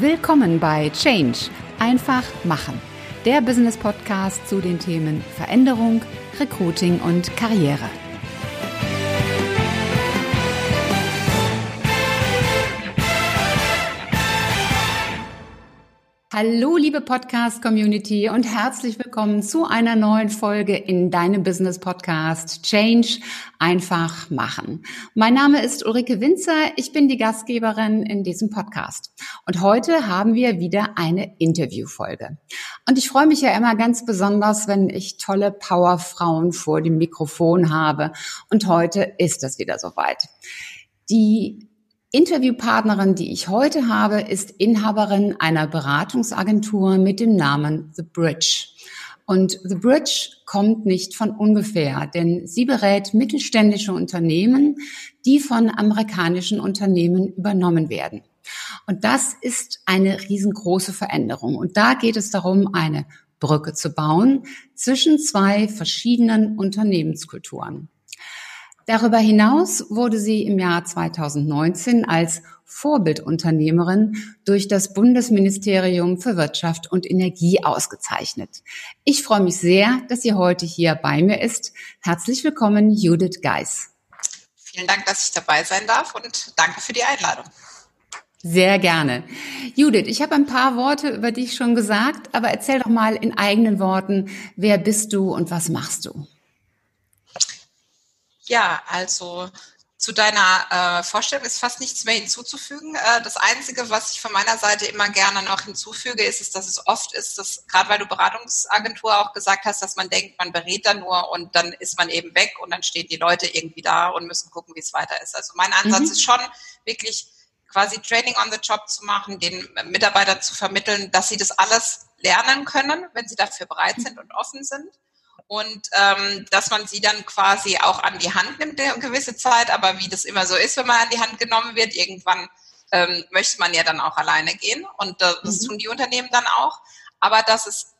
Willkommen bei Change. Einfach machen. Der Business Podcast zu den Themen Veränderung, Recruiting und Karriere. Hallo, liebe Podcast-Community und herzlich willkommen zu einer neuen Folge in deinem Business-Podcast Change einfach machen. Mein Name ist Ulrike Winzer, ich bin die Gastgeberin in diesem Podcast. Und heute haben wir wieder eine Interviewfolge. Und ich freue mich ja immer ganz besonders, wenn ich tolle Powerfrauen vor dem Mikrofon habe. Und heute ist es wieder soweit. Die Interviewpartnerin, die ich heute habe, ist Inhaberin einer Beratungsagentur mit dem Namen The Bridge. Und The Bridge kommt nicht von ungefähr, denn sie berät mittelständische Unternehmen, die von amerikanischen Unternehmen übernommen werden. Und das ist eine riesengroße Veränderung. Und da geht es darum, eine Brücke zu bauen zwischen zwei verschiedenen Unternehmenskulturen. Darüber hinaus wurde sie im Jahr 2019 als Vorbildunternehmerin durch das Bundesministerium für Wirtschaft und Energie ausgezeichnet. Ich freue mich sehr, dass sie heute hier bei mir ist. Herzlich willkommen, Judith Geis. Vielen Dank, dass ich dabei sein darf und danke für die Einladung. Sehr gerne. Judith, ich habe ein paar Worte über dich schon gesagt, aber erzähl doch mal in eigenen Worten, wer bist du und was machst du? Ja, also zu deiner äh, Vorstellung ist fast nichts mehr hinzuzufügen. Äh, das Einzige, was ich von meiner Seite immer gerne noch hinzufüge, ist, ist dass es oft ist, dass gerade weil du Beratungsagentur auch gesagt hast, dass man denkt, man berät da nur und dann ist man eben weg und dann stehen die Leute irgendwie da und müssen gucken, wie es weiter ist. Also mein Ansatz mhm. ist schon wirklich quasi Training on the Job zu machen, den Mitarbeitern zu vermitteln, dass sie das alles lernen können, wenn sie dafür bereit sind und offen sind und ähm, dass man sie dann quasi auch an die Hand nimmt eine gewisse Zeit, aber wie das immer so ist, wenn man an die Hand genommen wird, irgendwann ähm, möchte man ja dann auch alleine gehen und äh, das mhm. tun die Unternehmen dann auch, aber dass es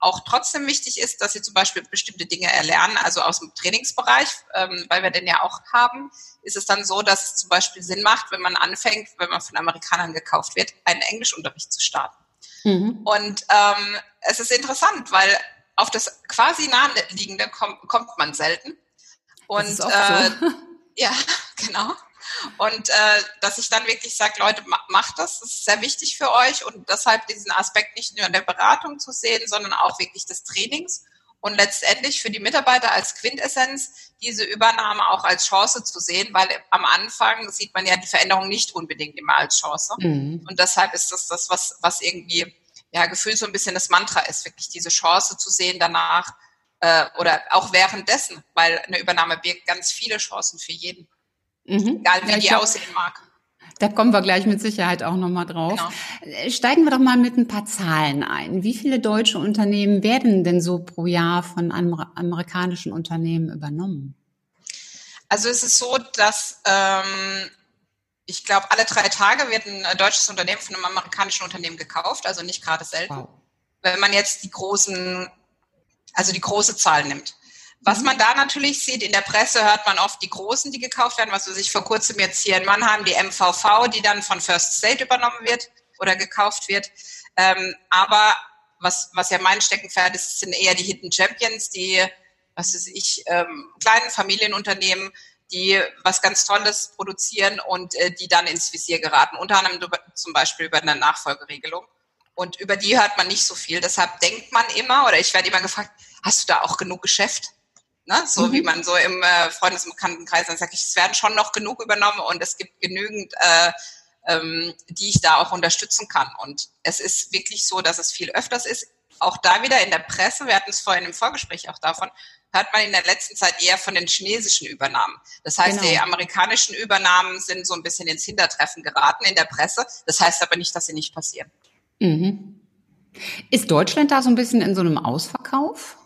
auch trotzdem wichtig ist, dass sie zum Beispiel bestimmte Dinge erlernen, also aus dem Trainingsbereich, ähm, weil wir den ja auch haben, ist es dann so, dass es zum Beispiel Sinn macht, wenn man anfängt, wenn man von Amerikanern gekauft wird, einen Englischunterricht zu starten. Mhm. Und ähm, es ist interessant, weil auf das quasi naheliegende kommt, kommt man selten. Und auch äh, so. ja, genau. Und äh, dass ich dann wirklich sage, Leute, macht das, das ist sehr wichtig für euch und deshalb diesen Aspekt nicht nur in der Beratung zu sehen, sondern auch wirklich des Trainings und letztendlich für die Mitarbeiter als Quintessenz diese Übernahme auch als Chance zu sehen, weil am Anfang sieht man ja die Veränderung nicht unbedingt immer als Chance. Mhm. Und deshalb ist das das, was, was irgendwie ja, Gefühl so ein bisschen das Mantra ist, wirklich diese Chance zu sehen danach äh, oder auch währenddessen, weil eine Übernahme birgt ganz viele Chancen für jeden, mhm. egal wie ja, die aussehen mag. Da kommen wir gleich mit Sicherheit auch nochmal drauf. Genau. Äh, steigen wir doch mal mit ein paar Zahlen ein. Wie viele deutsche Unternehmen werden denn so pro Jahr von amerikanischen Unternehmen übernommen? Also es ist so, dass ähm, ich glaube, alle drei Tage wird ein deutsches Unternehmen von einem amerikanischen Unternehmen gekauft, also nicht gerade selten. Wow. Wenn man jetzt die großen, also die große Zahl nimmt. Was mhm. man da natürlich sieht, in der Presse hört man oft die Großen, die gekauft werden, was weiß ich vor kurzem jetzt hier in Mannheim, die MVV, die dann von First State übernommen wird oder gekauft wird. Ähm, aber was, was ja mein Steckenpferd ist, sind eher die Hidden Champions, die, was weiß ich, ähm, kleinen Familienunternehmen, die was ganz Tolles produzieren und äh, die dann ins Visier geraten, unter anderem zum Beispiel über eine Nachfolgeregelung. Und über die hört man nicht so viel. Deshalb denkt man immer, oder ich werde immer gefragt, hast du da auch genug Geschäft? Ne? So mhm. wie man so im äh, Freundes- und Bekanntenkreis dann sagt, es werden schon noch genug übernommen und es gibt genügend, äh, ähm, die ich da auch unterstützen kann. Und es ist wirklich so, dass es viel öfters ist. Auch da wieder in der Presse, wir hatten es vorhin im Vorgespräch auch davon, hört man in der letzten Zeit eher von den chinesischen Übernahmen. Das heißt, genau. die amerikanischen Übernahmen sind so ein bisschen ins Hintertreffen geraten in der Presse. Das heißt aber nicht, dass sie nicht passieren. Mhm. Ist Deutschland da so ein bisschen in so einem Ausverkauf?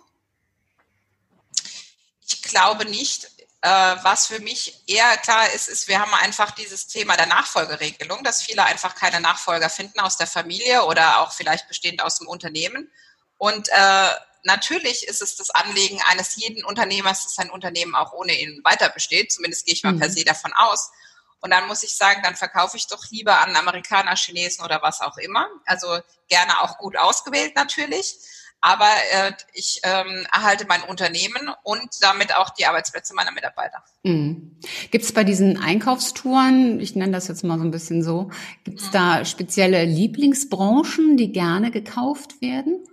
Ich glaube nicht. Äh, was für mich eher klar ist, ist, wir haben einfach dieses Thema der Nachfolgeregelung, dass viele einfach keine Nachfolger finden aus der Familie oder auch vielleicht bestehend aus dem Unternehmen. Und äh, natürlich ist es das Anliegen eines jeden Unternehmers, dass sein Unternehmen auch ohne ihn weiter besteht. Zumindest gehe ich mal mhm. per se davon aus. Und dann muss ich sagen, dann verkaufe ich doch lieber an Amerikaner, Chinesen oder was auch immer. Also gerne auch gut ausgewählt natürlich. Aber äh, ich ähm, erhalte mein Unternehmen und damit auch die Arbeitsplätze meiner Mitarbeiter. Mhm. Gibt es bei diesen Einkaufstouren, ich nenne das jetzt mal so ein bisschen so, gibt es mhm. da spezielle Lieblingsbranchen, die gerne gekauft werden?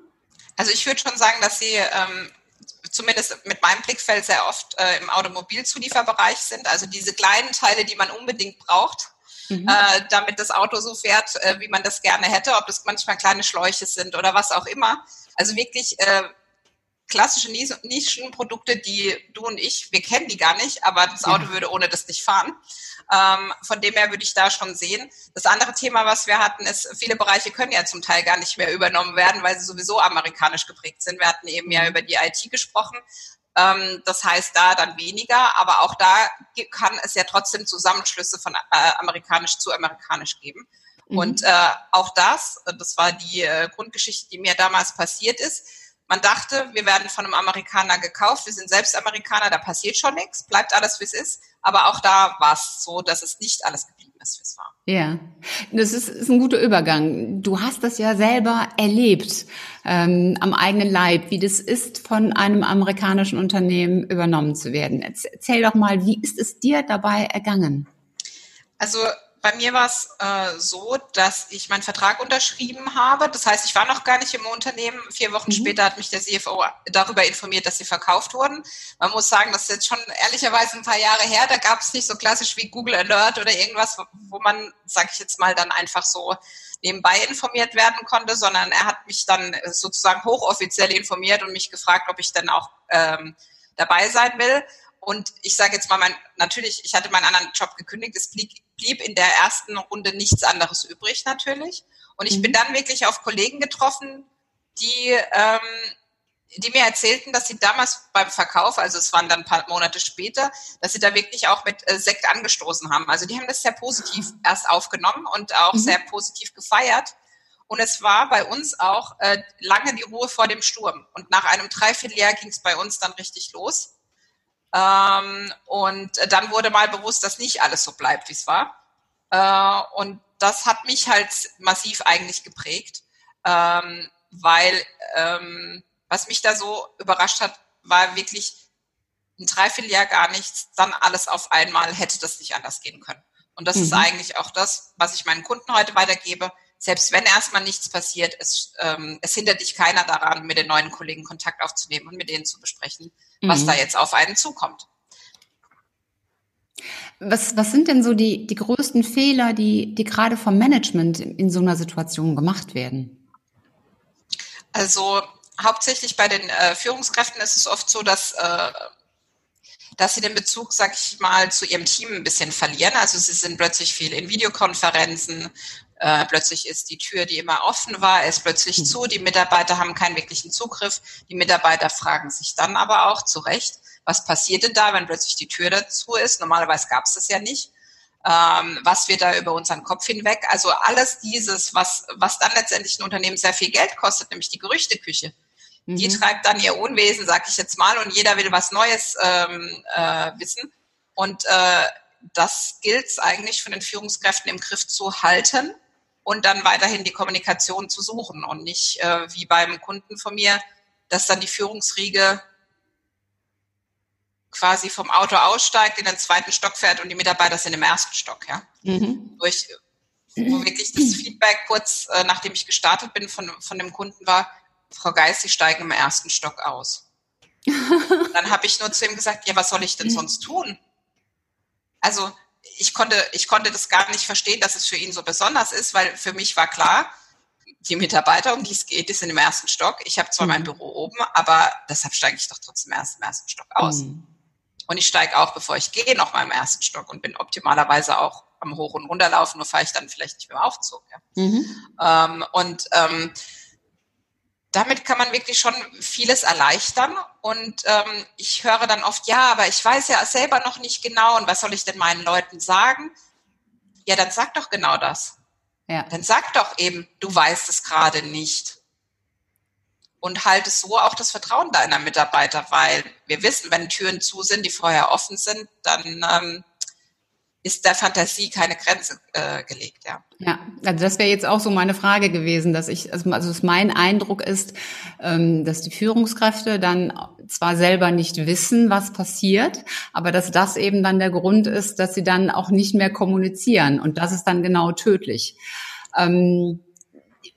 Also ich würde schon sagen, dass sie ähm, zumindest mit meinem Blickfeld sehr oft äh, im Automobilzulieferbereich sind. Also diese kleinen Teile, die man unbedingt braucht, mhm. äh, damit das Auto so fährt, äh, wie man das gerne hätte, ob das manchmal kleine Schläuche sind oder was auch immer. Also wirklich äh, klassische Nischenprodukte, die du und ich, wir kennen die gar nicht, aber das Auto ja. würde ohne das nicht fahren. Ähm, von dem her würde ich da schon sehen. Das andere Thema, was wir hatten, ist, viele Bereiche können ja zum Teil gar nicht mehr übernommen werden, weil sie sowieso amerikanisch geprägt sind. Wir hatten eben ja mhm. über die IT gesprochen. Ähm, das heißt da dann weniger, aber auch da kann es ja trotzdem Zusammenschlüsse von äh, amerikanisch zu amerikanisch geben. Mhm. Und äh, auch das, das war die äh, Grundgeschichte, die mir damals passiert ist, man dachte, wir werden von einem Amerikaner gekauft, wir sind selbst Amerikaner, da passiert schon nichts, bleibt alles, wie es ist. Aber auch da war es so, dass es nicht alles geblieben ist, wie es war. Ja, das ist, ist ein guter Übergang. Du hast das ja selber erlebt ähm, am eigenen Leib, wie das ist, von einem amerikanischen Unternehmen übernommen zu werden. Erzähl doch mal, wie ist es dir dabei ergangen? Also bei mir war es äh, so, dass ich meinen Vertrag unterschrieben habe. Das heißt, ich war noch gar nicht im Unternehmen. Vier Wochen mhm. später hat mich der CFO darüber informiert, dass sie verkauft wurden. Man muss sagen, das ist jetzt schon ehrlicherweise ein paar Jahre her. Da gab es nicht so klassisch wie Google Alert oder irgendwas, wo man, sage ich jetzt mal, dann einfach so nebenbei informiert werden konnte, sondern er hat mich dann sozusagen hochoffiziell informiert und mich gefragt, ob ich dann auch ähm, dabei sein will. Und ich sage jetzt mal, mein, natürlich, ich hatte meinen anderen Job gekündigt, es blieb, blieb in der ersten Runde nichts anderes übrig natürlich. Und ich mhm. bin dann wirklich auf Kollegen getroffen, die, ähm, die mir erzählten, dass sie damals beim Verkauf, also es waren dann ein paar Monate später, dass sie da wirklich auch mit äh, Sekt angestoßen haben. Also die haben das sehr positiv erst aufgenommen und auch mhm. sehr positiv gefeiert. Und es war bei uns auch äh, lange die Ruhe vor dem Sturm. Und nach einem Dreivierteljahr ging es bei uns dann richtig los. Ähm, und dann wurde mal bewusst, dass nicht alles so bleibt, wie es war. Äh, und das hat mich halt massiv eigentlich geprägt, ähm, weil ähm, was mich da so überrascht hat, war wirklich ein Dreivierteljahr gar nichts, dann alles auf einmal hätte das nicht anders gehen können. Und das mhm. ist eigentlich auch das, was ich meinen Kunden heute weitergebe. Selbst wenn erstmal nichts passiert, es, ähm, es hindert dich keiner daran, mit den neuen Kollegen Kontakt aufzunehmen und mit denen zu besprechen, was mhm. da jetzt auf einen zukommt. Was, was sind denn so die, die größten Fehler, die, die gerade vom Management in, so einer Situation gemacht werden? Also hauptsächlich bei den äh, Führungskräften ist es oft so, dass, äh, dass sie den Bezug, sag ich mal, zu ihrem Team ein bisschen verlieren. Also sie sind plötzlich viel in Videokonferenzen, äh, plötzlich ist die Tür, die immer offen war, ist plötzlich mhm. zu. Die Mitarbeiter haben keinen wirklichen Zugriff. Die Mitarbeiter fragen sich dann aber auch zu Recht, was passiert denn da, wenn plötzlich die Tür dazu ist? Normalerweise gab es das ja nicht. Ähm, was wird da über unseren Kopf hinweg? Also alles dieses, was, was dann letztendlich ein Unternehmen sehr viel Geld kostet, nämlich die Gerüchteküche. Mhm. Die treibt dann ihr Unwesen, sag ich jetzt mal, und jeder will was Neues ähm, äh, wissen. Und äh, das gilt es eigentlich von den Führungskräften im Griff zu halten und dann weiterhin die Kommunikation zu suchen und nicht äh, wie beim Kunden von mir, dass dann die Führungsriege quasi vom Auto aussteigt, in den zweiten Stock fährt und die Mitarbeiter sind im ersten Stock, ja. Mhm. Durch, wo wirklich das Feedback kurz, äh, nachdem ich gestartet bin, von, von dem Kunden war, Frau Geist, Sie steigen im ersten Stock aus. dann habe ich nur zu ihm gesagt, ja, was soll ich denn sonst tun? Also ich konnte, ich konnte das gar nicht verstehen, dass es für ihn so besonders ist, weil für mich war klar, die Mitarbeiter, um die es geht, die sind im ersten Stock. Ich habe zwar mhm. mein Büro oben, aber deshalb steige ich doch trotzdem erst im ersten Stock aus. Mhm. Und ich steige auch, bevor ich gehe, noch mal im ersten Stock und bin optimalerweise auch am Hoch- und Runterlaufen, nur fahre ich dann vielleicht nicht mit dem Aufzug. Ja. Mhm. Ähm, und ähm, damit kann man wirklich schon vieles erleichtern. Und ähm, ich höre dann oft, ja, aber ich weiß ja selber noch nicht genau und was soll ich denn meinen Leuten sagen? Ja, dann sag doch genau das. Ja. Dann sag doch eben, du weißt es gerade nicht. Und halte so auch das Vertrauen deiner Mitarbeiter, weil wir wissen, wenn Türen zu sind, die vorher offen sind, dann ähm, ist der Fantasie keine Grenze äh, gelegt, ja. Ja, also das wäre jetzt auch so meine Frage gewesen, dass ich, also, also mein Eindruck ist, ähm, dass die Führungskräfte dann zwar selber nicht wissen, was passiert, aber dass das eben dann der Grund ist, dass sie dann auch nicht mehr kommunizieren und das ist dann genau tödlich. Ähm,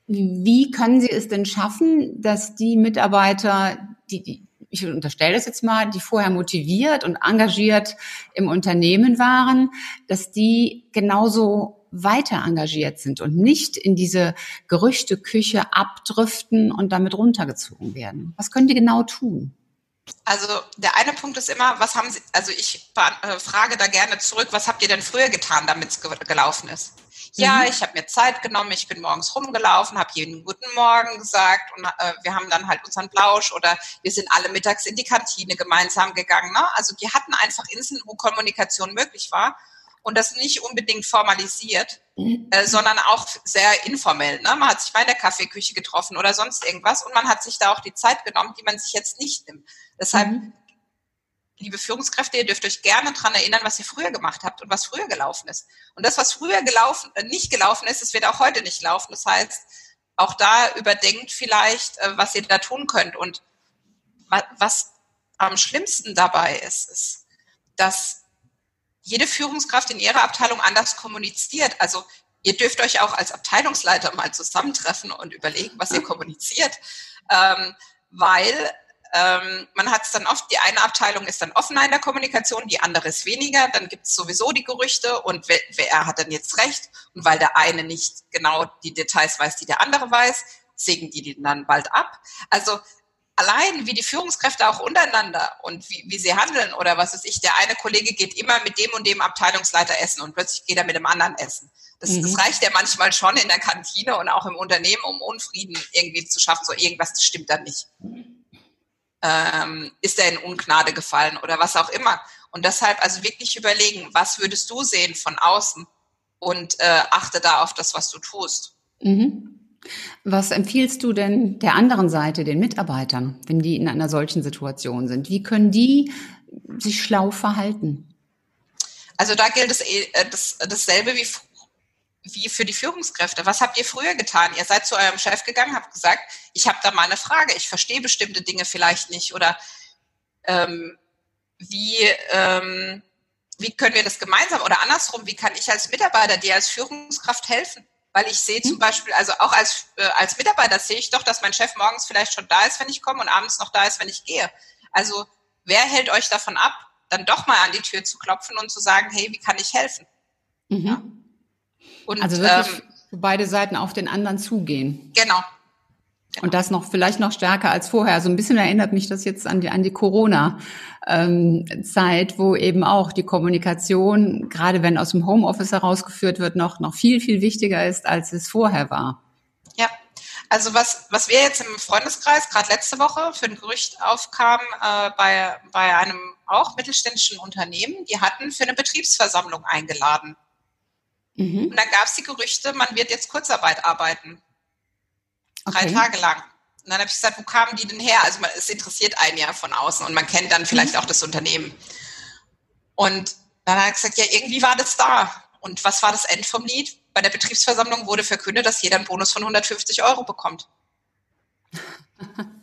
wie können Sie es denn schaffen, dass die Mitarbeiter, die, die ich unterstelle das jetzt mal, die vorher motiviert und engagiert im Unternehmen waren, dass die genauso weiter engagiert sind und nicht in diese Gerüchteküche abdriften und damit runtergezogen werden. Was können die genau tun? Also der eine Punkt ist immer, was haben Sie, also ich äh, frage da gerne zurück, was habt ihr denn früher getan, damit es gelaufen ist? Ja, mhm. ich habe mir Zeit genommen, ich bin morgens rumgelaufen, habe jeden guten Morgen gesagt und äh, wir haben dann halt unseren Plausch oder wir sind alle mittags in die Kantine gemeinsam gegangen. Ne? Also die hatten einfach Inseln, wo Kommunikation möglich war und das nicht unbedingt formalisiert, mhm. äh, sondern auch sehr informell. Ne? Man hat sich mal in der Kaffeeküche getroffen oder sonst irgendwas und man hat sich da auch die Zeit genommen, die man sich jetzt nicht nimmt. Deshalb mhm liebe Führungskräfte, ihr dürft euch gerne daran erinnern, was ihr früher gemacht habt und was früher gelaufen ist. Und das, was früher gelaufen, äh, nicht gelaufen ist, das wird auch heute nicht laufen. Das heißt, auch da überdenkt vielleicht, äh, was ihr da tun könnt. Und was am schlimmsten dabei ist, ist, dass jede Führungskraft in ihrer Abteilung anders kommuniziert. Also ihr dürft euch auch als Abteilungsleiter mal zusammentreffen und überlegen, was ihr kommuniziert. Ähm, weil ähm, man hat es dann oft, die eine Abteilung ist dann offener in der Kommunikation, die andere ist weniger. Dann gibt es sowieso die Gerüchte und wer, wer hat dann jetzt recht? Und weil der eine nicht genau die Details weiß, die der andere weiß, sägen die den dann bald ab. Also allein wie die Führungskräfte auch untereinander und wie, wie sie handeln oder was weiß ich, der eine Kollege geht immer mit dem und dem Abteilungsleiter essen und plötzlich geht er mit dem anderen essen. Das, mhm. das reicht ja manchmal schon in der Kantine und auch im Unternehmen, um Unfrieden irgendwie zu schaffen. So irgendwas stimmt da nicht ähm, ist er in Ungnade gefallen oder was auch immer. Und deshalb also wirklich überlegen, was würdest du sehen von außen und äh, achte da auf das, was du tust. Mhm. Was empfiehlst du denn der anderen Seite, den Mitarbeitern, wenn die in einer solchen Situation sind? Wie können die sich schlau verhalten? Also da gilt es äh, das, dasselbe wie wie für die Führungskräfte. Was habt ihr früher getan? Ihr seid zu eurem Chef gegangen, habt gesagt, ich habe da mal eine Frage, ich verstehe bestimmte Dinge vielleicht nicht oder ähm, wie, ähm, wie können wir das gemeinsam oder andersrum, wie kann ich als Mitarbeiter dir als Führungskraft helfen? Weil ich sehe zum hm. Beispiel, also auch als, äh, als Mitarbeiter sehe ich doch, dass mein Chef morgens vielleicht schon da ist, wenn ich komme und abends noch da ist, wenn ich gehe. Also wer hält euch davon ab, dann doch mal an die Tür zu klopfen und zu sagen, hey, wie kann ich helfen? Mhm. Ja. Und, also wirklich ähm, für beide Seiten auf den anderen zugehen. Genau. genau. Und das noch vielleicht noch stärker als vorher. So ein bisschen erinnert mich das jetzt an die, an die Corona-Zeit, ähm, wo eben auch die Kommunikation, gerade wenn aus dem Homeoffice herausgeführt wird, noch, noch viel, viel wichtiger ist, als es vorher war. Ja, also was, was wir jetzt im Freundeskreis gerade letzte Woche für ein Gerücht aufkam äh, bei, bei einem auch mittelständischen Unternehmen, die hatten für eine Betriebsversammlung eingeladen. Mhm. Und dann gab es die Gerüchte, man wird jetzt Kurzarbeit arbeiten. Drei okay. Tage lang. Und dann habe ich gesagt, wo kamen die denn her? Also man, es interessiert einen ja von außen und man kennt dann vielleicht mhm. auch das Unternehmen. Und dann hat er gesagt, ja, irgendwie war das da. Und was war das End vom Lied? Bei der Betriebsversammlung wurde verkündet, dass jeder einen Bonus von 150 Euro bekommt.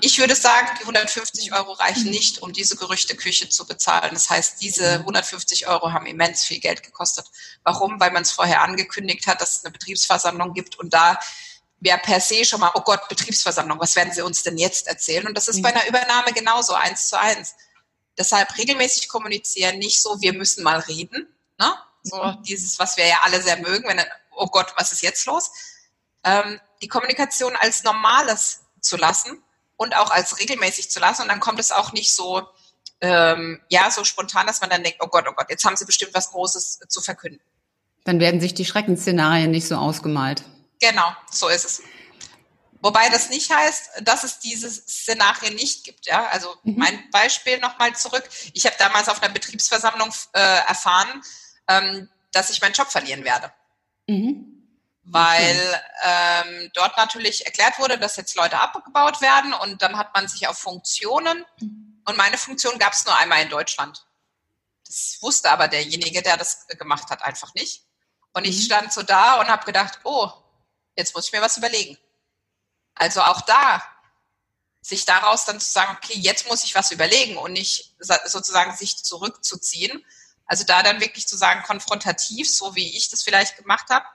Ich würde sagen, die 150 Euro reichen nicht, um diese Gerüchteküche zu bezahlen. Das heißt, diese 150 Euro haben immens viel Geld gekostet. Warum? Weil man es vorher angekündigt hat, dass es eine Betriebsversammlung gibt und da wäre per se schon mal, oh Gott, Betriebsversammlung, was werden sie uns denn jetzt erzählen? Und das ist bei einer Übernahme genauso, eins zu eins. Deshalb regelmäßig kommunizieren, nicht so, wir müssen mal reden. Ne? So mhm. dieses, was wir ja alle sehr mögen, wenn, oh Gott, was ist jetzt los? Ähm, die Kommunikation als Normales zu lassen und auch als regelmäßig zu lassen. Und dann kommt es auch nicht so, ähm, ja, so spontan, dass man dann denkt, oh Gott, oh Gott, jetzt haben sie bestimmt was Großes zu verkünden. Dann werden sich die Schreckensszenarien nicht so ausgemalt. Genau, so ist es. Wobei das nicht heißt, dass es diese Szenarien nicht gibt. Ja? Also mhm. mein Beispiel nochmal zurück. Ich habe damals auf einer Betriebsversammlung äh, erfahren, ähm, dass ich meinen Job verlieren werde. Mhm weil ähm, dort natürlich erklärt wurde, dass jetzt Leute abgebaut werden und dann hat man sich auf Funktionen und meine Funktion gab es nur einmal in Deutschland. Das wusste aber derjenige, der das gemacht hat, einfach nicht. Und ich mhm. stand so da und habe gedacht, oh, jetzt muss ich mir was überlegen. Also auch da, sich daraus dann zu sagen, okay, jetzt muss ich was überlegen und nicht sozusagen sich zurückzuziehen. Also da dann wirklich zu sagen, konfrontativ, so wie ich das vielleicht gemacht habe,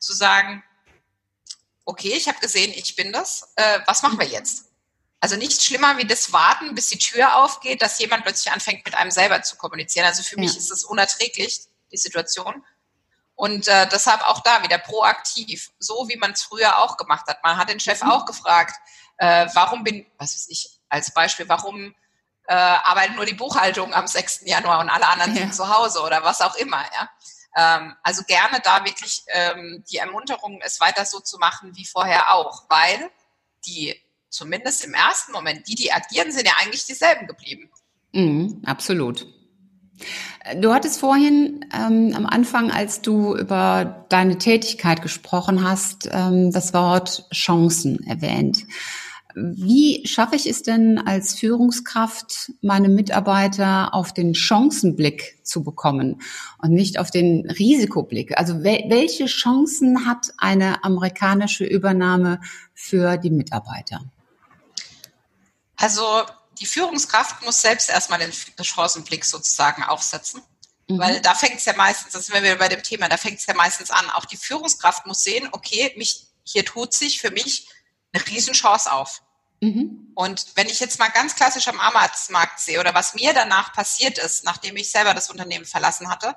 zu sagen, okay, ich habe gesehen, ich bin das, äh, was machen wir jetzt? Also nichts schlimmer wie das Warten, bis die Tür aufgeht, dass jemand plötzlich anfängt, mit einem selber zu kommunizieren. Also für ja. mich ist es unerträglich, die Situation. Und äh, deshalb auch da wieder proaktiv, so wie man es früher auch gemacht hat. Man hat den Chef mhm. auch gefragt, äh, warum bin, was weiß ich, als Beispiel, warum äh, arbeitet nur die Buchhaltung am 6. Januar und alle anderen ja. sind zu Hause oder was auch immer, ja. Ähm, also gerne da wirklich ähm, die Ermunterung, es weiter so zu machen wie vorher auch, weil die zumindest im ersten Moment, die, die agieren, sind ja eigentlich dieselben geblieben. Mhm, absolut. Du hattest vorhin ähm, am Anfang, als du über deine Tätigkeit gesprochen hast, ähm, das Wort Chancen erwähnt. Wie schaffe ich es denn als Führungskraft, meine Mitarbeiter auf den Chancenblick zu bekommen und nicht auf den Risikoblick? Also welche Chancen hat eine amerikanische Übernahme für die Mitarbeiter? Also die Führungskraft muss selbst erstmal den Chancenblick sozusagen aufsetzen. Mhm. Weil da fängt es ja meistens, das sind wir wieder bei dem Thema, da fängt es ja meistens an. Auch die Führungskraft muss sehen, okay, mich, hier tut sich für mich eine Riesenchance auf. Mhm. Und wenn ich jetzt mal ganz klassisch am Arbeitsmarkt sehe oder was mir danach passiert ist, nachdem ich selber das Unternehmen verlassen hatte,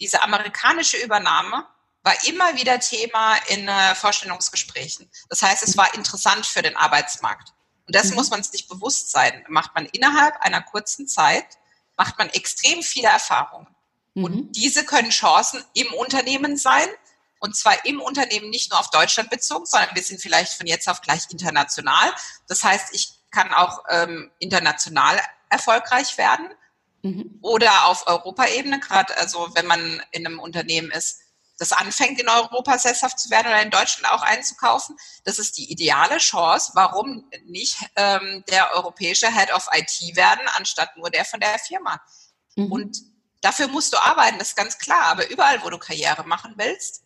diese amerikanische Übernahme war immer wieder Thema in äh, Vorstellungsgesprächen. Das heißt, es war interessant für den Arbeitsmarkt. Und das mhm. muss man sich bewusst sein. Macht man innerhalb einer kurzen Zeit, macht man extrem viele Erfahrungen. Mhm. Und diese können Chancen im Unternehmen sein. Und zwar im Unternehmen nicht nur auf Deutschland bezogen, sondern wir sind vielleicht von jetzt auf gleich international. Das heißt, ich kann auch ähm, international erfolgreich werden mhm. oder auf Europaebene, gerade also wenn man in einem Unternehmen ist, das anfängt, in Europa sesshaft zu werden oder in Deutschland auch einzukaufen. Das ist die ideale Chance. Warum nicht ähm, der europäische Head of IT werden, anstatt nur der von der Firma? Mhm. Und dafür musst du arbeiten, das ist ganz klar. Aber überall, wo du Karriere machen willst,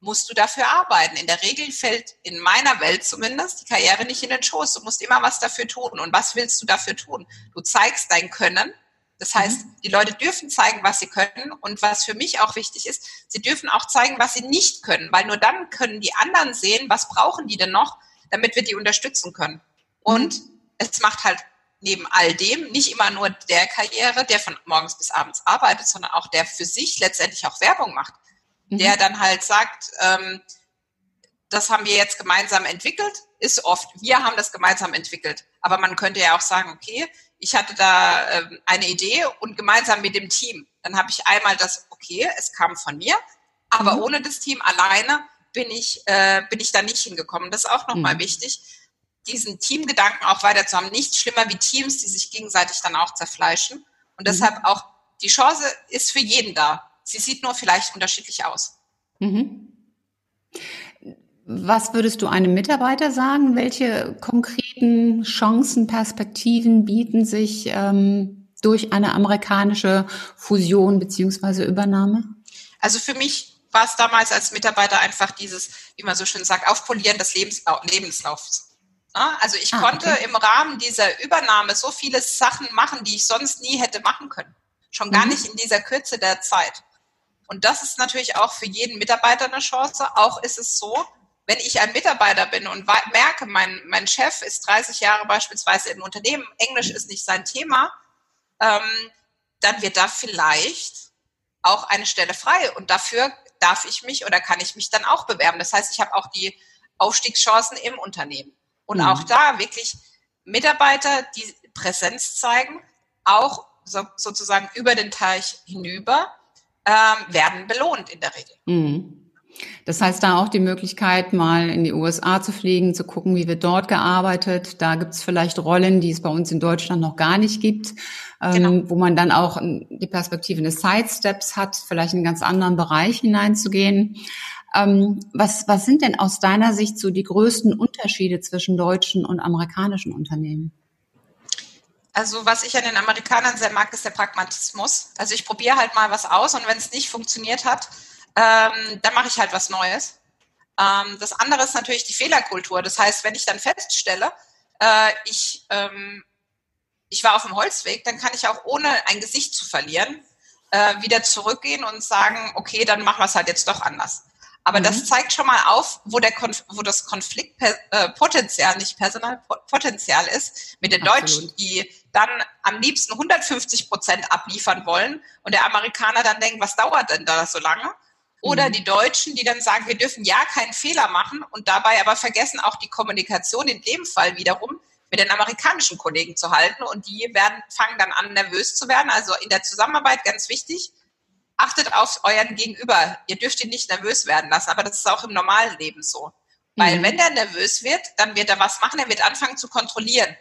musst du dafür arbeiten. In der Regel fällt in meiner Welt zumindest die Karriere nicht in den Schoß. Du musst immer was dafür tun. Und was willst du dafür tun? Du zeigst dein Können das heißt, mhm. die Leute dürfen zeigen, was sie können. Und was für mich auch wichtig ist, sie dürfen auch zeigen, was sie nicht können, weil nur dann können die anderen sehen, was brauchen die denn noch, damit wir die unterstützen können. Und mhm. es macht halt neben all dem nicht immer nur der Karriere, der von morgens bis abends arbeitet, sondern auch der für sich letztendlich auch Werbung macht. Mhm. Der dann halt sagt, ähm, das haben wir jetzt gemeinsam entwickelt, ist oft, wir haben das gemeinsam entwickelt. Aber man könnte ja auch sagen, okay, ich hatte da äh, eine Idee und gemeinsam mit dem Team. Dann habe ich einmal das, okay, es kam von mir, aber mhm. ohne das Team alleine bin ich, äh, bin ich da nicht hingekommen. Das ist auch nochmal mhm. wichtig, diesen Teamgedanken auch weiter zu haben. Nichts schlimmer wie Teams, die sich gegenseitig dann auch zerfleischen. Und mhm. deshalb auch, die Chance ist für jeden da. Sie sieht nur vielleicht unterschiedlich aus. Mhm. Was würdest du einem Mitarbeiter sagen? Welche konkreten Chancen, Perspektiven bieten sich ähm, durch eine amerikanische Fusion beziehungsweise Übernahme? Also für mich war es damals als Mitarbeiter einfach dieses, wie man so schön sagt, Aufpolieren des Lebenslau Lebenslaufs. Ja, also ich ah, konnte okay. im Rahmen dieser Übernahme so viele Sachen machen, die ich sonst nie hätte machen können. Schon gar mhm. nicht in dieser Kürze der Zeit. Und das ist natürlich auch für jeden Mitarbeiter eine Chance. Auch ist es so, wenn ich ein Mitarbeiter bin und merke, mein, mein Chef ist 30 Jahre beispielsweise im Unternehmen, Englisch ist nicht sein Thema, ähm, dann wird da vielleicht auch eine Stelle frei. Und dafür darf ich mich oder kann ich mich dann auch bewerben. Das heißt, ich habe auch die Aufstiegschancen im Unternehmen. Und mhm. auch da wirklich Mitarbeiter, die Präsenz zeigen, auch so, sozusagen über den Teich hinüber, ähm, werden belohnt in der Regel. Mhm. Das heißt, da auch die Möglichkeit, mal in die USA zu fliegen, zu gucken, wie wird dort gearbeitet. Da gibt es vielleicht Rollen, die es bei uns in Deutschland noch gar nicht gibt, ähm, genau. ähm, wo man dann auch die Perspektive des Sidesteps hat, vielleicht in einen ganz anderen Bereich hineinzugehen. Ähm, was, was sind denn aus deiner Sicht so die größten Unterschiede zwischen deutschen und amerikanischen Unternehmen? Also was ich an den Amerikanern sehr mag, ist der Pragmatismus. Also ich probiere halt mal was aus und wenn es nicht funktioniert hat, ähm, dann mache ich halt was Neues. Ähm, das andere ist natürlich die Fehlerkultur. Das heißt, wenn ich dann feststelle, äh, ich, ähm, ich war auf dem Holzweg, dann kann ich auch ohne ein Gesicht zu verlieren äh, wieder zurückgehen und sagen, okay, dann machen wir es halt jetzt doch anders. Aber mhm. das zeigt schon mal auf, wo, der Konf wo das Konfliktpotenzial, äh, nicht Personalpotenzial ist, mit den Absolut. Deutschen, die dann am liebsten 150 Prozent abliefern wollen und der Amerikaner dann denkt, was dauert denn da so lange? Oder mhm. die Deutschen, die dann sagen, wir dürfen ja keinen Fehler machen und dabei aber vergessen auch die Kommunikation in dem Fall wiederum mit den amerikanischen Kollegen zu halten und die werden, fangen dann an, nervös zu werden. Also in der Zusammenarbeit ganz wichtig, achtet auf euren Gegenüber. Ihr dürft ihn nicht nervös werden lassen, aber das ist auch im normalen Leben so. Weil mhm. wenn der nervös wird, dann wird er was machen, er wird anfangen zu kontrollieren.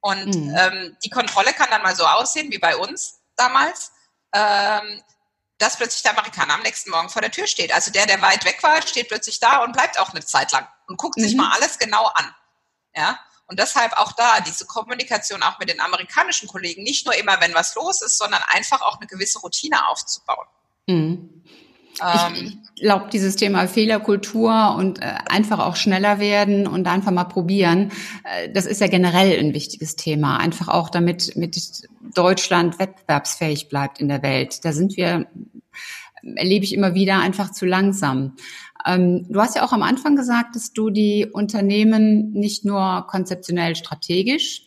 Und mhm. ähm, die Kontrolle kann dann mal so aussehen wie bei uns damals, ähm, dass plötzlich der Amerikaner am nächsten Morgen vor der Tür steht. Also der, der weit weg war, steht plötzlich da und bleibt auch eine Zeit lang und guckt mhm. sich mal alles genau an. Ja, und deshalb auch da diese Kommunikation auch mit den amerikanischen Kollegen, nicht nur immer, wenn was los ist, sondern einfach auch eine gewisse Routine aufzubauen. Mhm. Ich glaube, dieses Thema Fehlerkultur und äh, einfach auch schneller werden und einfach mal probieren, äh, das ist ja generell ein wichtiges Thema. Einfach auch damit mit Deutschland wettbewerbsfähig bleibt in der Welt. Da sind wir, erlebe ich immer wieder, einfach zu langsam. Ähm, du hast ja auch am Anfang gesagt, dass du die Unternehmen nicht nur konzeptionell strategisch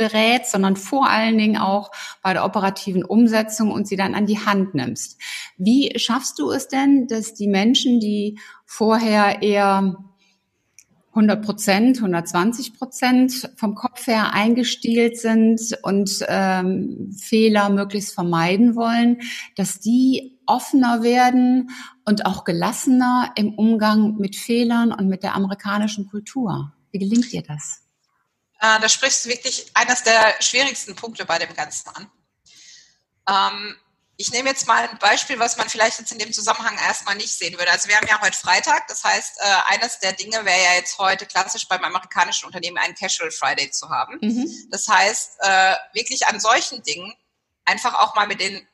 berätst, sondern vor allen Dingen auch bei der operativen Umsetzung und sie dann an die Hand nimmst. Wie schaffst du es denn, dass die Menschen, die vorher eher 100 Prozent, 120 Prozent vom Kopf her eingestielt sind und ähm, Fehler möglichst vermeiden wollen, dass die offener werden und auch gelassener im Umgang mit Fehlern und mit der amerikanischen Kultur. Wie gelingt dir das? Äh, da sprichst du wirklich eines der schwierigsten Punkte bei dem Ganzen an. Ähm, ich nehme jetzt mal ein Beispiel, was man vielleicht jetzt in dem Zusammenhang erstmal nicht sehen würde. Also wir haben ja heute Freitag, das heißt, äh, eines der Dinge wäre ja jetzt heute klassisch beim amerikanischen Unternehmen einen Casual Friday zu haben. Mhm. Das heißt, äh, wirklich an solchen Dingen einfach auch mal mit den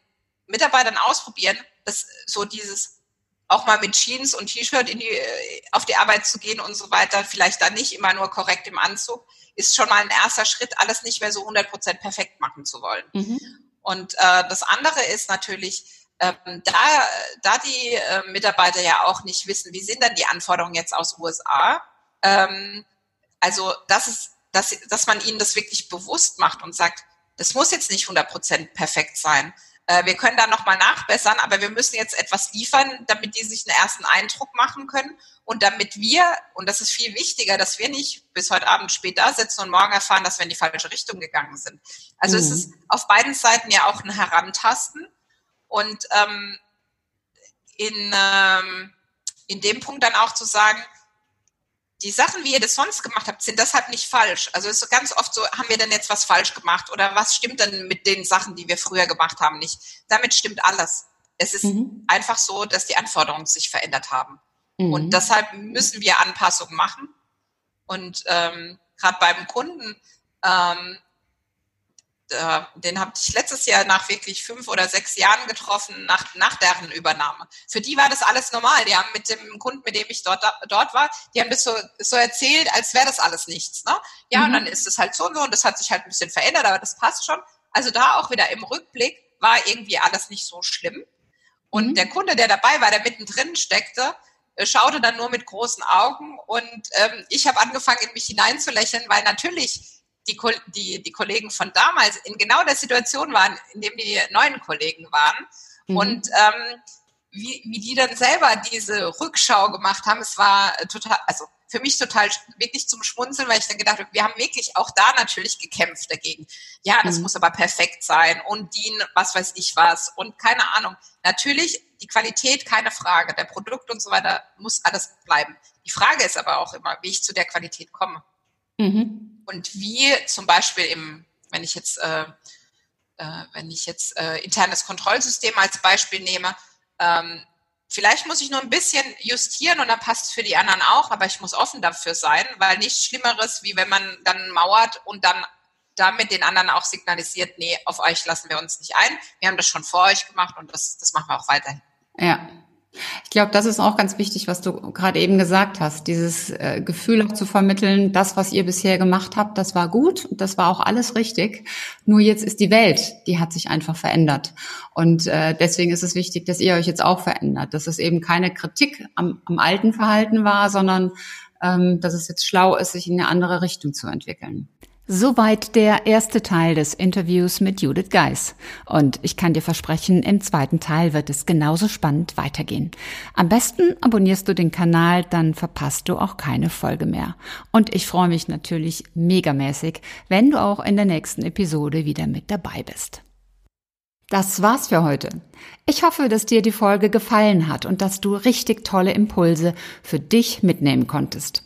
Mitarbeitern ausprobieren, dass so dieses auch mal mit Jeans und T-Shirt äh, auf die Arbeit zu gehen und so weiter, vielleicht dann nicht immer nur korrekt im Anzug, ist schon mal ein erster Schritt, alles nicht mehr so 100% perfekt machen zu wollen. Mhm. Und äh, das andere ist natürlich, ähm, da, da die äh, Mitarbeiter ja auch nicht wissen, wie sind denn die Anforderungen jetzt aus USA, ähm, also das ist, dass, dass man ihnen das wirklich bewusst macht und sagt, das muss jetzt nicht 100% perfekt sein. Äh, wir können da nochmal nachbessern, aber wir müssen jetzt etwas liefern, damit die sich einen ersten Eindruck machen können und damit wir, und das ist viel wichtiger, dass wir nicht bis heute Abend spät da sitzen und morgen erfahren, dass wir in die falsche Richtung gegangen sind. Also mhm. es ist auf beiden Seiten ja auch ein Herantasten und ähm, in, ähm, in dem Punkt dann auch zu sagen, die Sachen, wie ihr das sonst gemacht habt, sind deshalb nicht falsch. Also es ist ganz oft so, haben wir denn jetzt was falsch gemacht oder was stimmt denn mit den Sachen, die wir früher gemacht haben, nicht? Damit stimmt alles. Es ist mhm. einfach so, dass die Anforderungen sich verändert haben. Mhm. Und deshalb müssen wir Anpassungen machen. Und ähm, gerade beim Kunden ähm, äh, den habe ich letztes Jahr nach wirklich fünf oder sechs Jahren getroffen, nach, nach deren Übernahme. Für die war das alles normal. Die haben mit dem Kunden, mit dem ich dort, dort war, die haben das so, so erzählt, als wäre das alles nichts. Ne? Ja, mhm. und dann ist es halt so und so und das hat sich halt ein bisschen verändert, aber das passt schon. Also da auch wieder im Rückblick war irgendwie alles nicht so schlimm. Und mhm. der Kunde, der dabei war, der mittendrin steckte, äh, schaute dann nur mit großen Augen und ähm, ich habe angefangen, in mich hineinzulächeln, weil natürlich die, die, die Kollegen von damals in genau der Situation waren, in dem die neuen Kollegen waren. Mhm. Und ähm, wie, wie die dann selber diese Rückschau gemacht haben, es war total, also für mich total wirklich zum Schmunzeln, weil ich dann gedacht habe, wir haben wirklich auch da natürlich gekämpft dagegen. Ja, das mhm. muss aber perfekt sein und DIN, was weiß ich was und keine Ahnung. Natürlich die Qualität, keine Frage, der Produkt und so weiter muss alles bleiben. Die Frage ist aber auch immer, wie ich zu der Qualität komme. Mhm und wie zum Beispiel im, wenn ich jetzt, äh, äh, wenn ich jetzt äh, internes Kontrollsystem als Beispiel nehme, ähm, vielleicht muss ich nur ein bisschen justieren und dann passt es für die anderen auch, aber ich muss offen dafür sein, weil nichts Schlimmeres, wie wenn man dann mauert und dann damit den anderen auch signalisiert, nee, auf euch lassen wir uns nicht ein. Wir haben das schon vor euch gemacht und das, das machen wir auch weiterhin. Ja, ich glaube, das ist auch ganz wichtig, was du gerade eben gesagt hast, dieses äh, Gefühl auch zu vermitteln, das, was ihr bisher gemacht habt, das war gut, das war auch alles richtig. Nur jetzt ist die Welt, die hat sich einfach verändert. Und äh, deswegen ist es wichtig, dass ihr euch jetzt auch verändert, dass es eben keine Kritik am, am alten Verhalten war, sondern ähm, dass es jetzt schlau ist, sich in eine andere Richtung zu entwickeln. Soweit der erste Teil des Interviews mit Judith Geis. Und ich kann dir versprechen, im zweiten Teil wird es genauso spannend weitergehen. Am besten abonnierst du den Kanal, dann verpasst du auch keine Folge mehr. Und ich freue mich natürlich megamäßig, wenn du auch in der nächsten Episode wieder mit dabei bist. Das war's für heute. Ich hoffe, dass dir die Folge gefallen hat und dass du richtig tolle Impulse für dich mitnehmen konntest.